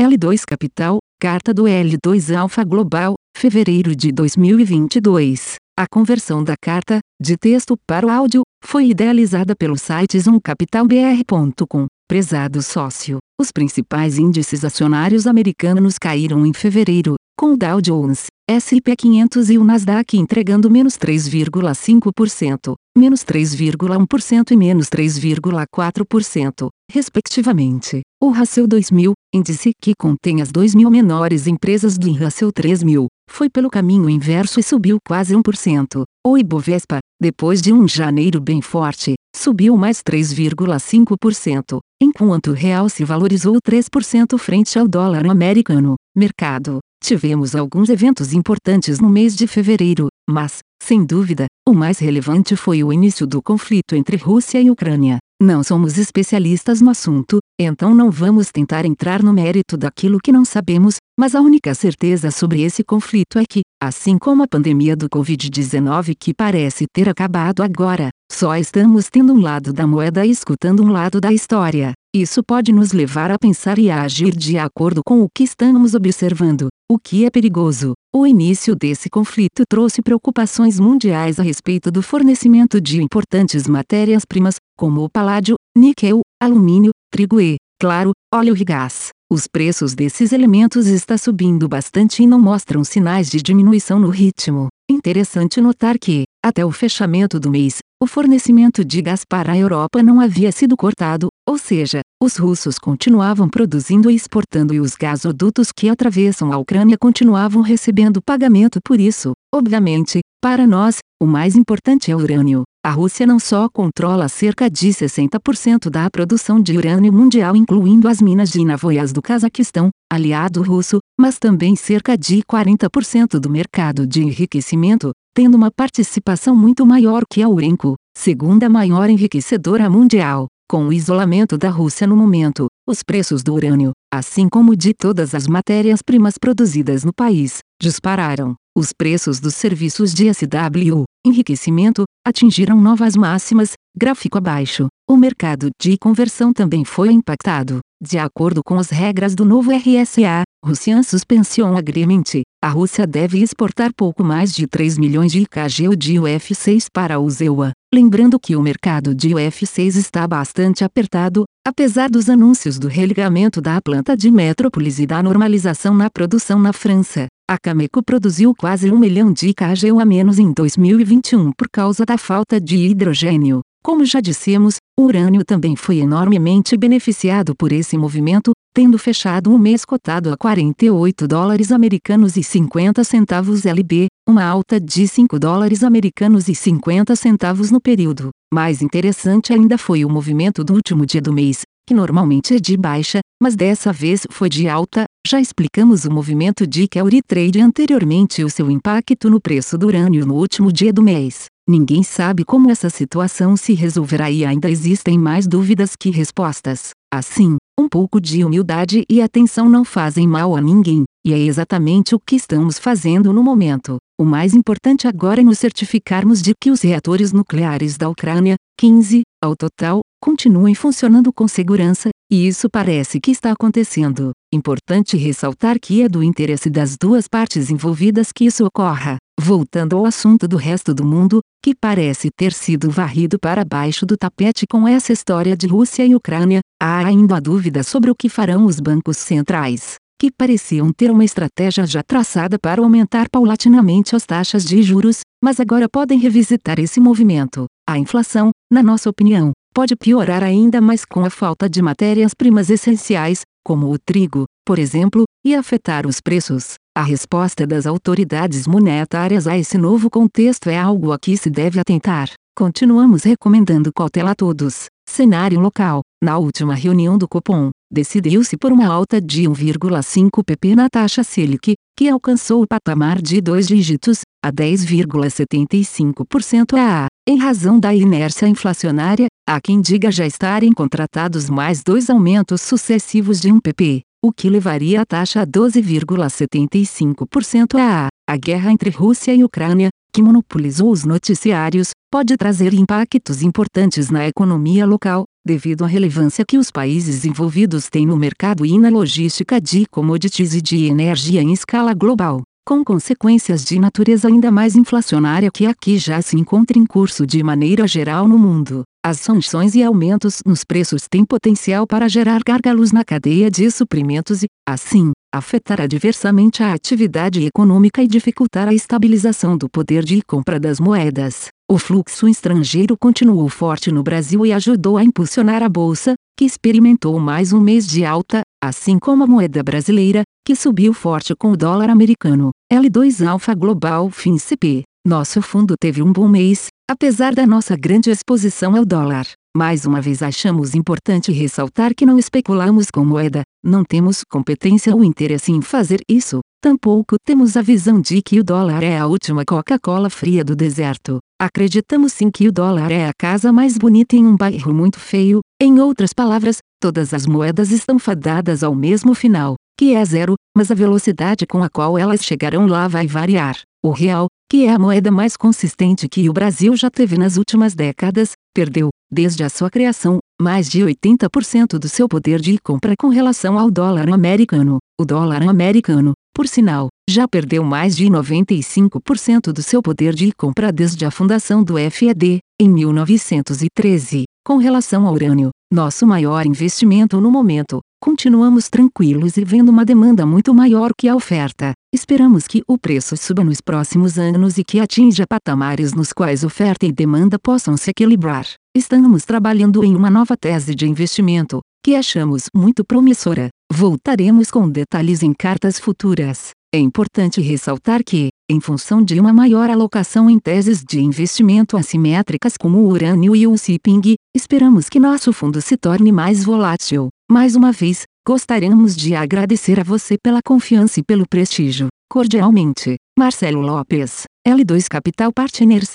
L2 Capital, Carta do L2 Alpha Global, fevereiro de 2022. A conversão da carta, de texto para o áudio, foi idealizada pelo site zoomcapitalbr.com. Prezado sócio, os principais índices acionários americanos caíram em fevereiro, com o Dow Jones, S&P 500 e o Nasdaq entregando menos 3,5%, menos 3,1% e menos 3,4%, respectivamente. O Russell 2000, índice que contém as 2.000 menores empresas do Russell 3000, foi pelo caminho inverso e subiu quase 1%. O Ibovespa, depois de um janeiro bem forte, subiu mais 3,5%, enquanto o real se valorizou 3% frente ao dólar americano. Mercado. Tivemos alguns eventos importantes no mês de fevereiro, mas, sem dúvida, o mais relevante foi o início do conflito entre Rússia e Ucrânia. Não somos especialistas no assunto, então não vamos tentar entrar no mérito daquilo que não sabemos, mas a única certeza sobre esse conflito é que, assim como a pandemia do Covid-19 que parece ter acabado agora, só estamos tendo um lado da moeda e escutando um lado da história. Isso pode nos levar a pensar e a agir de acordo com o que estamos observando, o que é perigoso. O início desse conflito trouxe preocupações mundiais a respeito do fornecimento de importantes matérias-primas, como o paládio, níquel, alumínio, trigo e, claro, óleo e gás. Os preços desses elementos está subindo bastante e não mostram sinais de diminuição no ritmo. Interessante notar que, até o fechamento do mês, o fornecimento de gás para a Europa não havia sido cortado, ou seja, os russos continuavam produzindo e exportando e os gasodutos que atravessam a Ucrânia continuavam recebendo pagamento por isso. Obviamente, para nós, o mais importante é o urânio. A Rússia não só controla cerca de 60% da produção de urânio mundial, incluindo as minas de Navoias do Cazaquistão, aliado russo, mas também cerca de 40% do mercado de enriquecimento, tendo uma participação muito maior que a Urenco, segunda maior enriquecedora mundial. Com o isolamento da Rússia no momento, os preços do urânio, assim como de todas as matérias-primas produzidas no país, dispararam. Os preços dos serviços de SW, enriquecimento, atingiram novas máximas, gráfico abaixo. O mercado de conversão também foi impactado. De acordo com as regras do novo RSA, Russian Suspension Agreement, a Rússia deve exportar pouco mais de 3 milhões de kg de UF6 para o ZEUA. Lembrando que o mercado de UF6 está bastante apertado, apesar dos anúncios do religamento da planta de Metrópolis e da normalização na produção na França. A Cameco produziu quase um milhão de kg a menos em 2021 por causa da falta de hidrogênio. Como já dissemos, o urânio também foi enormemente beneficiado por esse movimento, tendo fechado um mês cotado a 48 dólares americanos e 50 centavos LB, uma alta de 5 dólares americanos e 50 centavos no período. Mais interessante ainda foi o movimento do último dia do mês, que normalmente é de baixa, mas dessa vez foi de alta. Já explicamos o movimento de Kelly Trade anteriormente e o seu impacto no preço do urânio no último dia do mês. Ninguém sabe como essa situação se resolverá e ainda existem mais dúvidas que respostas. Assim, um pouco de humildade e atenção não fazem mal a ninguém, e é exatamente o que estamos fazendo no momento. O mais importante agora é nos certificarmos de que os reatores nucleares da Ucrânia, 15, ao total, continuem funcionando com segurança, e isso parece que está acontecendo. Importante ressaltar que é do interesse das duas partes envolvidas que isso ocorra. Voltando ao assunto do resto do mundo, que parece ter sido varrido para baixo do tapete com essa história de Rússia e Ucrânia, há ainda dúvida sobre o que farão os bancos centrais, que pareciam ter uma estratégia já traçada para aumentar paulatinamente as taxas de juros, mas agora podem revisitar esse movimento. A inflação, na nossa opinião, pode piorar ainda mais com a falta de matérias-primas essenciais, como o trigo, por exemplo, e afetar os preços. A resposta das autoridades monetárias a esse novo contexto é algo a que se deve atentar. Continuamos recomendando cautela a todos. Cenário local: na última reunião do Copom, decidiu-se por uma alta de 1,5 pp na taxa Selic, que alcançou o patamar de dois dígitos, a 10,75% a em razão da inércia inflacionária, há quem diga já estarem contratados mais dois aumentos sucessivos de 1 pp, o que levaria a taxa a 12,75% a. A guerra entre Rússia e Ucrânia, que monopolizou os noticiários, pode trazer impactos importantes na economia local, devido à relevância que os países envolvidos têm no mercado e na logística de commodities e de energia em escala global, com consequências de natureza ainda mais inflacionária que aqui já se encontra em curso de maneira geral no mundo. As sanções e aumentos nos preços têm potencial para gerar gargalos na cadeia de suprimentos e, assim, afetar adversamente a atividade econômica e dificultar a estabilização do poder de compra das moedas. O fluxo estrangeiro continuou forte no Brasil e ajudou a impulsionar a bolsa, que experimentou mais um mês de alta, assim como a moeda brasileira, que subiu forte com o dólar americano. L2 Alpha Global FinCP. Nosso fundo teve um bom mês, apesar da nossa grande exposição ao dólar. Mais uma vez achamos importante ressaltar que não especulamos com moeda, não temos competência ou interesse em fazer isso, tampouco temos a visão de que o dólar é a última Coca-Cola fria do deserto. Acreditamos sim que o dólar é a casa mais bonita em um bairro muito feio, em outras palavras, todas as moedas estão fadadas ao mesmo final que é zero, mas a velocidade com a qual elas chegarão lá vai variar. O real, que é a moeda mais consistente que o Brasil já teve nas últimas décadas, perdeu, desde a sua criação, mais de 80% do seu poder de compra com relação ao dólar americano. O dólar americano, por sinal, já perdeu mais de 95% do seu poder de compra desde a fundação do FED, em 1913. Com relação ao urânio, nosso maior investimento no momento, continuamos tranquilos e vendo uma demanda muito maior que a oferta. Esperamos que o preço suba nos próximos anos e que atinja patamares nos quais oferta e demanda possam se equilibrar. Estamos trabalhando em uma nova tese de investimento, que achamos muito promissora. Voltaremos com detalhes em cartas futuras. É importante ressaltar que, em função de uma maior alocação em teses de investimento assimétricas como o urânio e o shipping, esperamos que nosso fundo se torne mais volátil. Mais uma vez, gostaríamos de agradecer a você pela confiança e pelo prestígio. Cordialmente, Marcelo Lopes, L2 Capital Partners.